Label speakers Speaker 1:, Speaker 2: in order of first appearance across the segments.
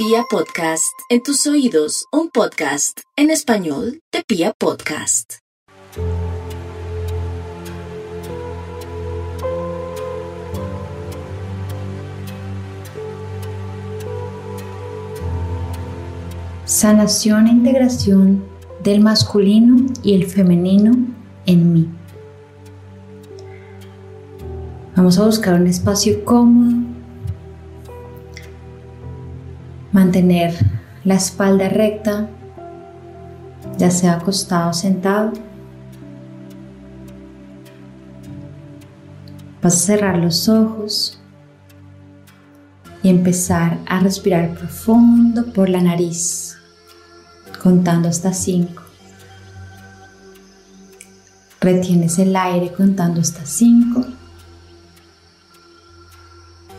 Speaker 1: Pia Podcast, en tus oídos, un podcast en español de Pia Podcast.
Speaker 2: Sanación e integración del masculino y el femenino en mí. Vamos a buscar un espacio cómodo Mantener la espalda recta, ya sea acostado o sentado. Vas a cerrar los ojos y empezar a respirar profundo por la nariz, contando hasta 5. Retienes el aire contando hasta 5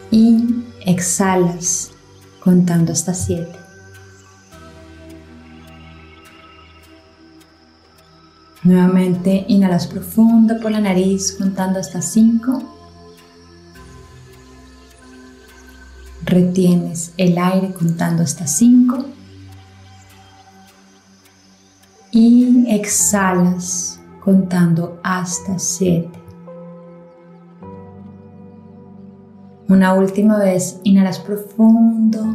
Speaker 2: y exhalas contando hasta 7. Nuevamente inhalas profundo por la nariz contando hasta 5. Retienes el aire contando hasta 5. Y exhalas contando hasta 7. Una última vez, inhalas profundo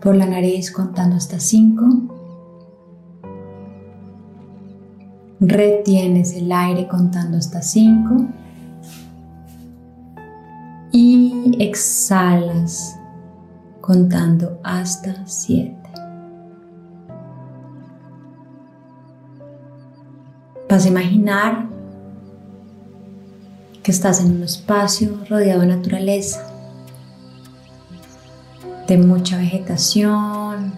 Speaker 2: por la nariz contando hasta 5. Retienes el aire contando hasta 5. Y exhalas contando hasta 7. Vas a imaginar que estás en un espacio rodeado de naturaleza, de mucha vegetación,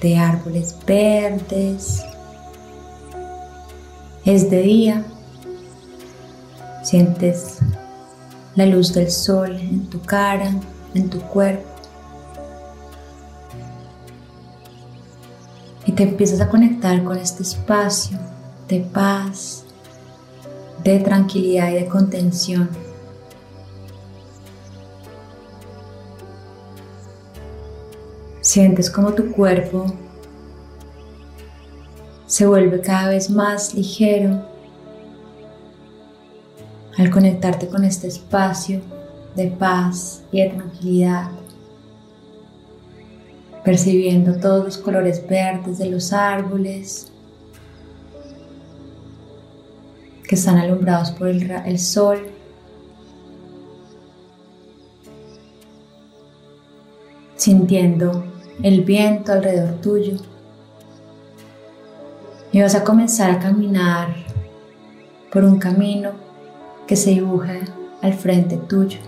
Speaker 2: de árboles verdes. Es de día, sientes la luz del sol en tu cara, en tu cuerpo. Y te empiezas a conectar con este espacio de paz, de tranquilidad y de contención. Sientes como tu cuerpo se vuelve cada vez más ligero al conectarte con este espacio de paz y de tranquilidad, percibiendo todos los colores verdes de los árboles, que están alumbrados por el, sol. Sintiendo el viento alrededor tuyo. Y vas a comenzar a caminar por un camino que se dibuja al frente tuyo.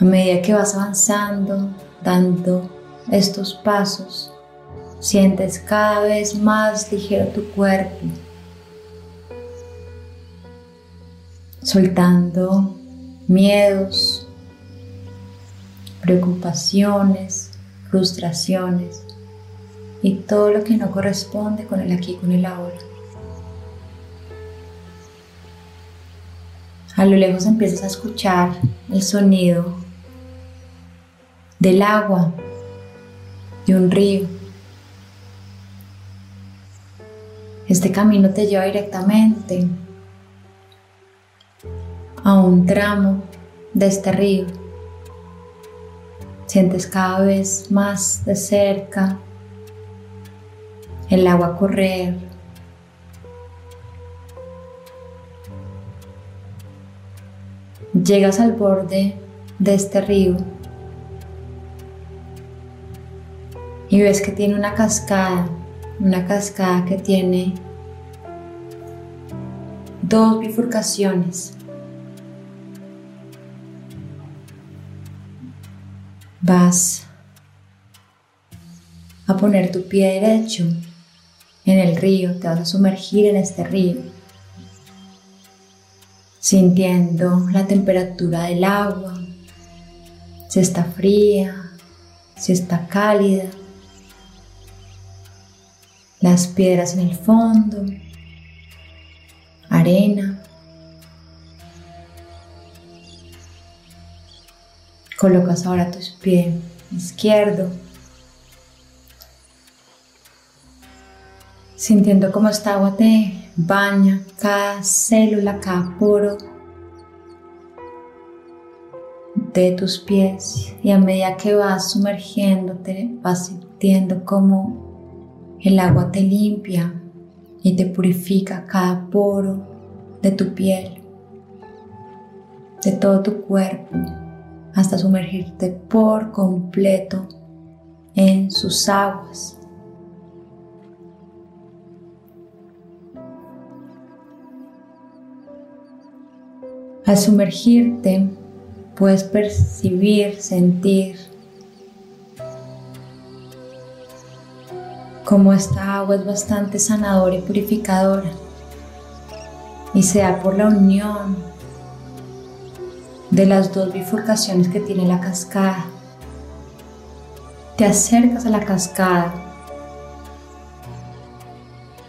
Speaker 2: A medida que vas avanzando, dando estos pasos, Sientes cada vez más ligero tu cuerpo, soltando miedos, preocupaciones, frustraciones y todo lo que no corresponde con el aquí, con el ahora. A lo lejos empiezas a escuchar el sonido del agua de un río Este camino te lleva directamente a un tramo de este río. Sientes cada vez más de cerca el agua correr. Llegas al borde de este río y ves que tiene una cascada una cascada que tiene dos bifurcaciones. Vas a poner tu pie derecho en el río, te vas a sumergir en este río, sintiendo la temperatura del agua, si está fría, si está cálida las piedras en el fondo, arena. Colocas ahora tu pie izquierdo, sintiendo cómo esta agua te baña cada célula, cada poro de tus pies y a medida que vas sumergiéndote vas sintiendo como el agua te limpia y te purifica cada poro de tu piel, de todo tu cuerpo, hasta sumergirte por completo en sus aguas. Al sumergirte, puedes percibir, sentir cómo esta agua es bastante sanadora y purificadora y sea por la unión de las dos bifurcaciones que tiene la cascada. Te acercas a la cascada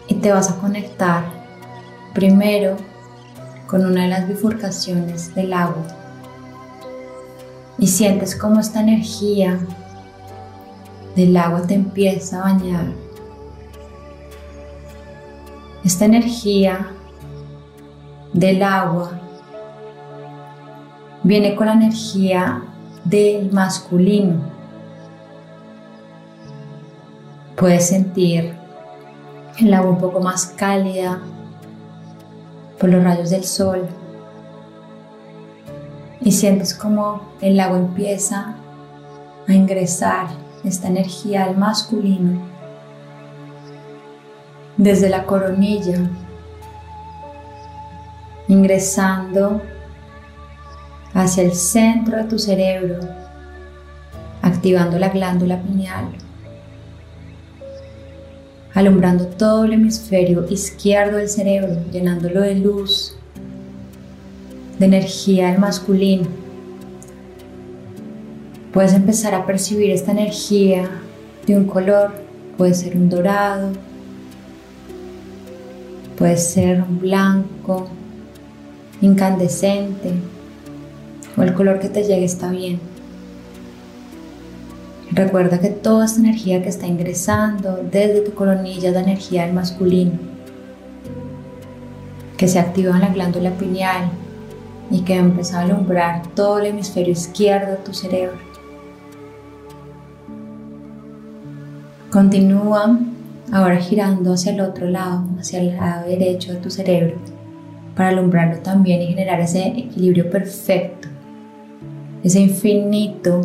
Speaker 2: y te vas a conectar primero con una de las bifurcaciones del agua y sientes cómo esta energía del agua te empieza a bañar. Esta energía del agua viene con la energía del masculino. Puedes sentir el agua un poco más cálida por los rayos del sol y sientes como el agua empieza a ingresar esta energía al masculino desde la coronilla, ingresando hacia el centro de tu cerebro, activando la glándula pineal, alumbrando todo el hemisferio izquierdo del cerebro, llenándolo de luz de energía del masculino. Puedes empezar a percibir esta energía de un color, puede ser un dorado, puede ser blanco, incandescente, o el color que te llegue está bien. Recuerda que toda esta energía que está ingresando desde tu coronilla es la energía del masculino, que se activa en la glándula pineal, y que empieza a alumbrar todo el hemisferio izquierdo de tu cerebro. Continúa ahora girando hacia el otro lado, hacia el lado derecho de tu cerebro, para alumbrarlo también y generar ese equilibrio perfecto, ese infinito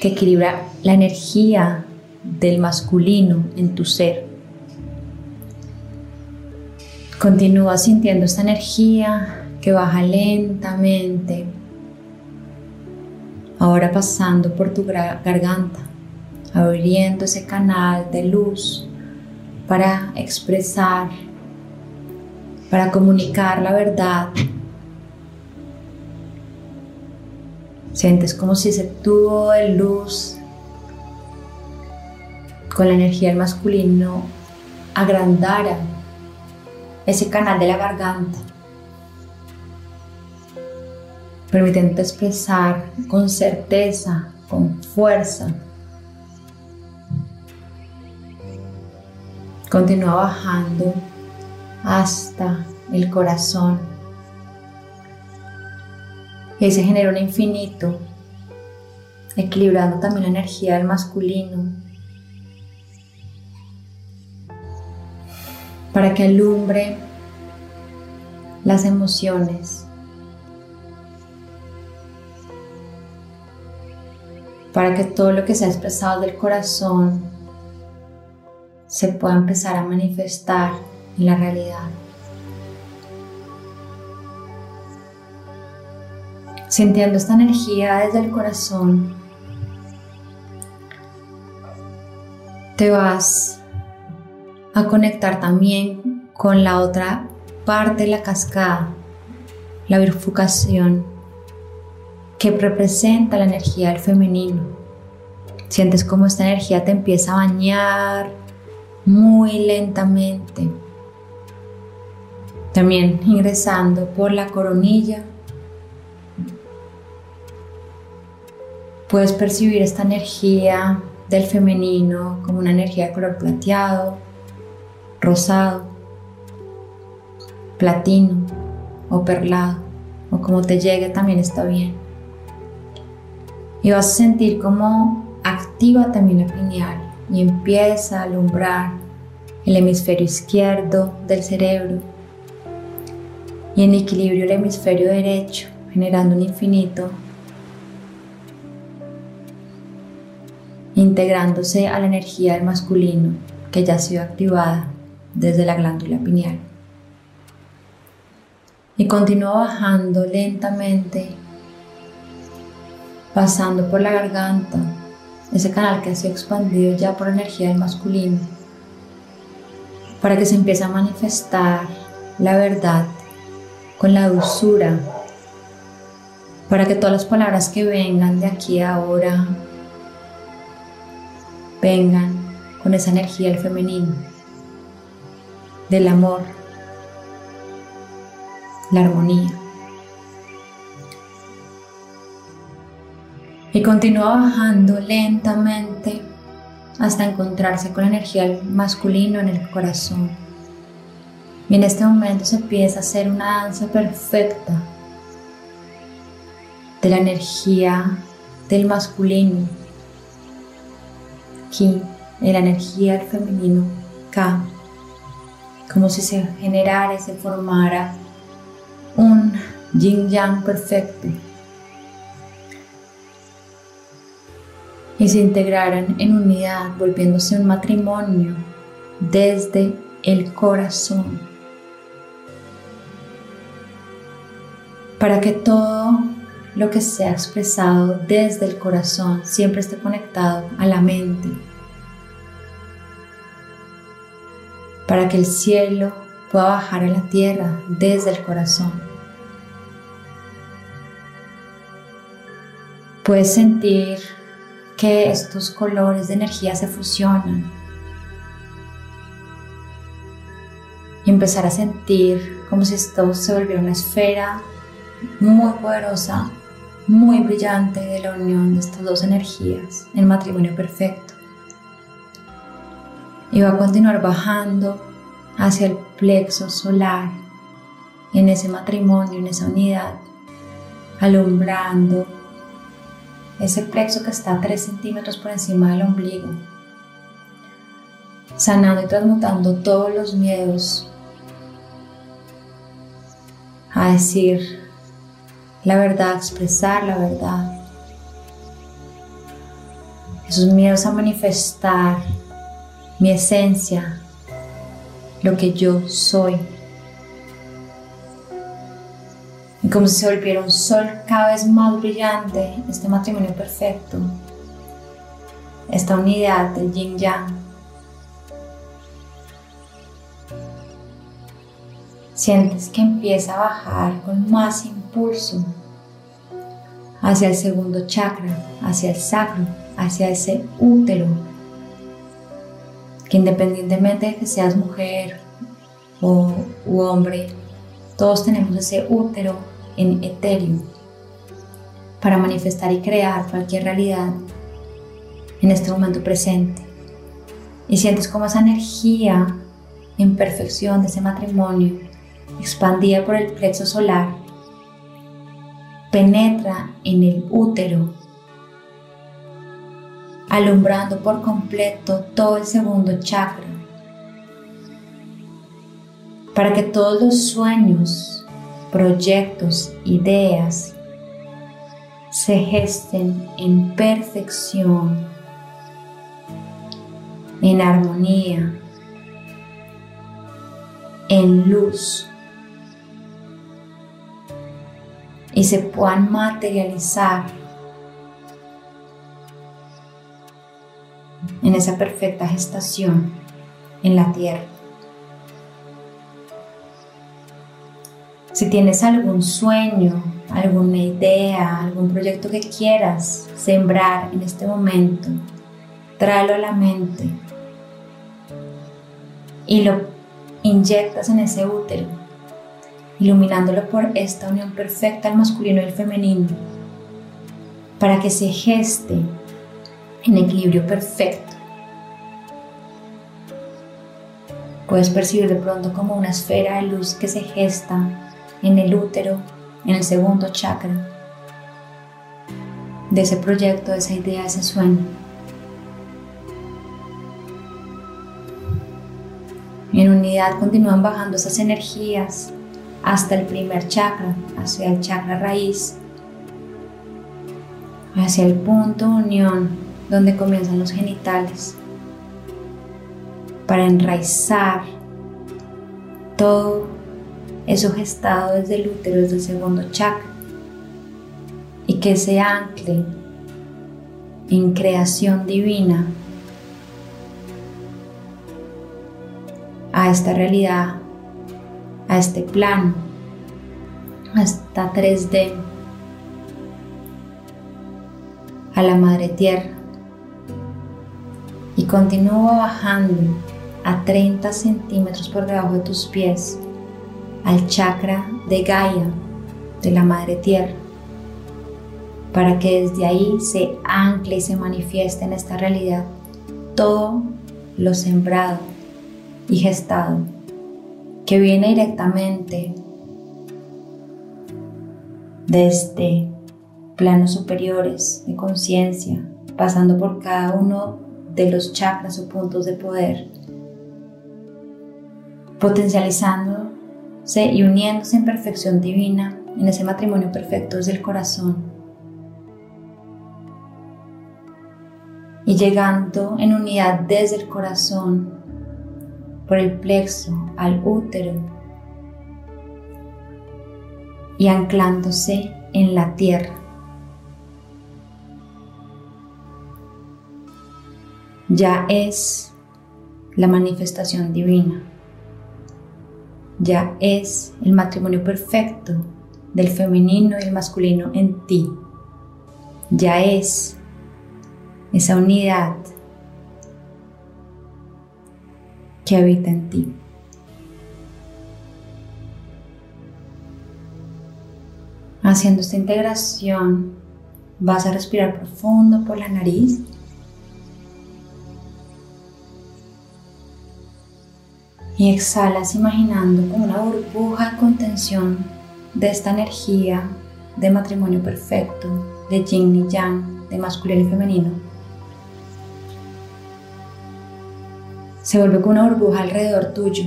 Speaker 2: que equilibra la energía del masculino en tu ser. Continúa sintiendo esta energía que baja lentamente, ahora pasando por tu garganta, abriendo ese canal de luz para expresar, para comunicar la verdad. Sientes como si ese tubo de luz con la energía del masculino agrandara ese canal de la garganta permitiendo expresar con certeza, con fuerza. Continúa bajando hasta el corazón. Y se genera un infinito, equilibrando también la energía del masculino. Para que alumbre las emociones para que todo lo que se ha expresado del corazón se pueda empezar a manifestar en la realidad. Sintiendo esta energía desde el corazón, te vas a conectar también con la otra parte de la cascada, la bifurcación que representa la energía del femenino. Sientes como esta energía te empieza a bañar muy lentamente. También ingresando por la coronilla, Puedes percibir esta energía del femenino como una energía de color plateado, rosado, platino o perlado o como te llegue también está bien. Y vas a sentir cómo activa también la pineal y empieza a alumbrar el hemisferio izquierdo del cerebro y en equilibrio el hemisferio derecho, generando un infinito, integrándose a la energía del masculino que ya ha sido activada desde la glándula pineal. Y continúa bajando lentamente, pasando por la garganta, ese canal que ha sido expandido ya por energía del masculino, para que se empiece a manifestar la verdad con la dulzura, para que todas las palabras que vengan de aquí a ahora vengan con esa energía del femenino, del amor, la armonía. Y continúa bajando lentamente hasta encontrarse con la energía masculino en el corazón. Y en este momento se empieza a hacer una danza perfecta de la energía del masculino, Ki, de la energía del femenino, Ka, como si se generara y se formara un yin yang perfecto y se integraran en unidad, volviéndose un matrimonio desde el corazón. Para que todo lo que sea expresado desde el corazón siempre esté conectado a la mente. Para que el cielo pueda bajar a la tierra desde el corazón. Puedes sentir que estos colores de energía se fusionan y empezar a sentir como si esto se volviera una esfera muy poderosa, muy brillante de la unión de estas dos energías, el matrimonio perfecto. Y va a continuar bajando hacia el plexo solar, en ese matrimonio, en esa unidad, alumbrando ese plexo que está a 3 centímetros por encima del ombligo, sanando y transmutando todos los miedos a decir la verdad, a expresar la verdad, esos miedos a manifestar mi esencia, lo que yo soy. Y como si se volviera un sol cada vez más brillante, este matrimonio perfecto, esta unidad del yin yang. Sientes que empieza a bajar con más impulso hacia el segundo chakra, hacia el sacro, hacia ese útero, que independientemente de que seas mujer o hombre, todos tenemos ese útero en etéreo para manifestar y crear cualquier realidad en este momento presente. Y sientes como esa energía en perfección de ese matrimonio, expandida por el plexo solar, penetra en el útero, alumbrando por completo todo el segundo chakra, para que todos los sueños proyectos, ideas se gesten en perfección, en armonía, en luz y se puedan materializar en esa perfecta gestación en la tierra. Si tienes algún sueño, alguna idea, algún proyecto que quieras sembrar en este momento, tráelo a la mente y lo inyectas en ese útero, iluminándolo por esta unión perfecta al masculino y el femenino. para que se geste en equilibrio perfecto. Puedes percibir de pronto como una esfera de luz que se gesta en el útero, en el segundo chakra, de ese proyecto, de esa idea, de ese sueño. En unidad continúan bajando esas energías hasta el primer chakra, hacia el chakra raíz, hacia el punto unión donde comienzan los genitales, para enraizar todo eso gestado desde el útero, desde el segundo chakra, y que se ancle en creación divina a esta realidad, a este plano, a esta 3D, a la madre tierra. Y continúa bajando a 30 centímetros por debajo de tus pies al chakra de Gaia, de la madre tierra, para que desde ahí se ancle y se manifieste en esta realidad todo lo sembrado y gestado que viene directamente desde planos superiores de conciencia, pasando por cada uno de los chakras o puntos de poder, potencializándose y uniéndose en perfección divina en ese matrimonio perfecto desde el corazón. Y llegando en unidad desde el corazón por el plexo al útero y anclándose en la tierra. Ya es la manifestación divina. Ya es el matrimonio perfecto del femenino y el masculino en ti. Ya es esa unidad que habita en ti. Haciendo esta integración, vas a respirar profundo por la nariz. Y exhalas imaginando una burbuja de contención de esta energía de matrimonio perfecto, de yin y yang, de masculino y femenino se vuelve como una burbuja alrededor tuyo,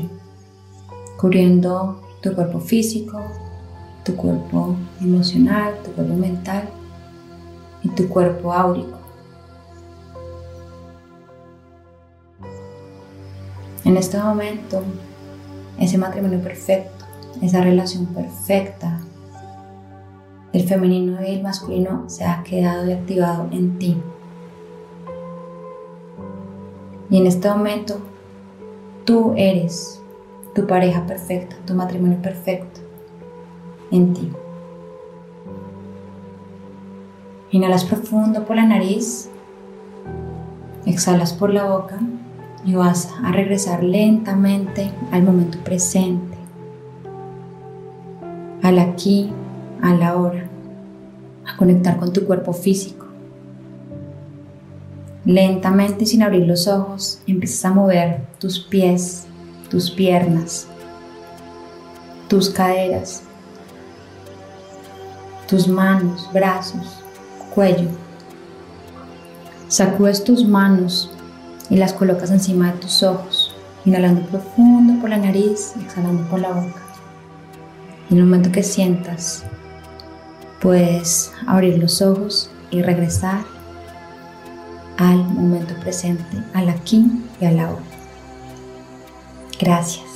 Speaker 2: cubriendo tu cuerpo físico, tu cuerpo emocional, tu cuerpo mental y tu cuerpo áurico. En este momento, ese matrimonio perfecto, esa relación perfecta el femenino y el masculino se ha quedado y activado en ti. Y en este momento tú eres tu pareja perfecta, tu matrimonio perfecto en ti. Inhalas profundo por la nariz, exhalas por la boca y vas a regresar lentamente al momento presente, al aquí, a la hora, a conectar con tu cuerpo físico. Lentamente sin abrir los ojos empiezas a mover tus pies, tus piernas, tus caderas, tus manos, brazos, cuello. Sacudes tus manos y las colocas encima de tus ojos, inhalando profundo por la nariz y exhalando por la boca. en el momento que sientas, puedes abrir los ojos y regresar al momento presente, al aquí y a la hora. Gracias.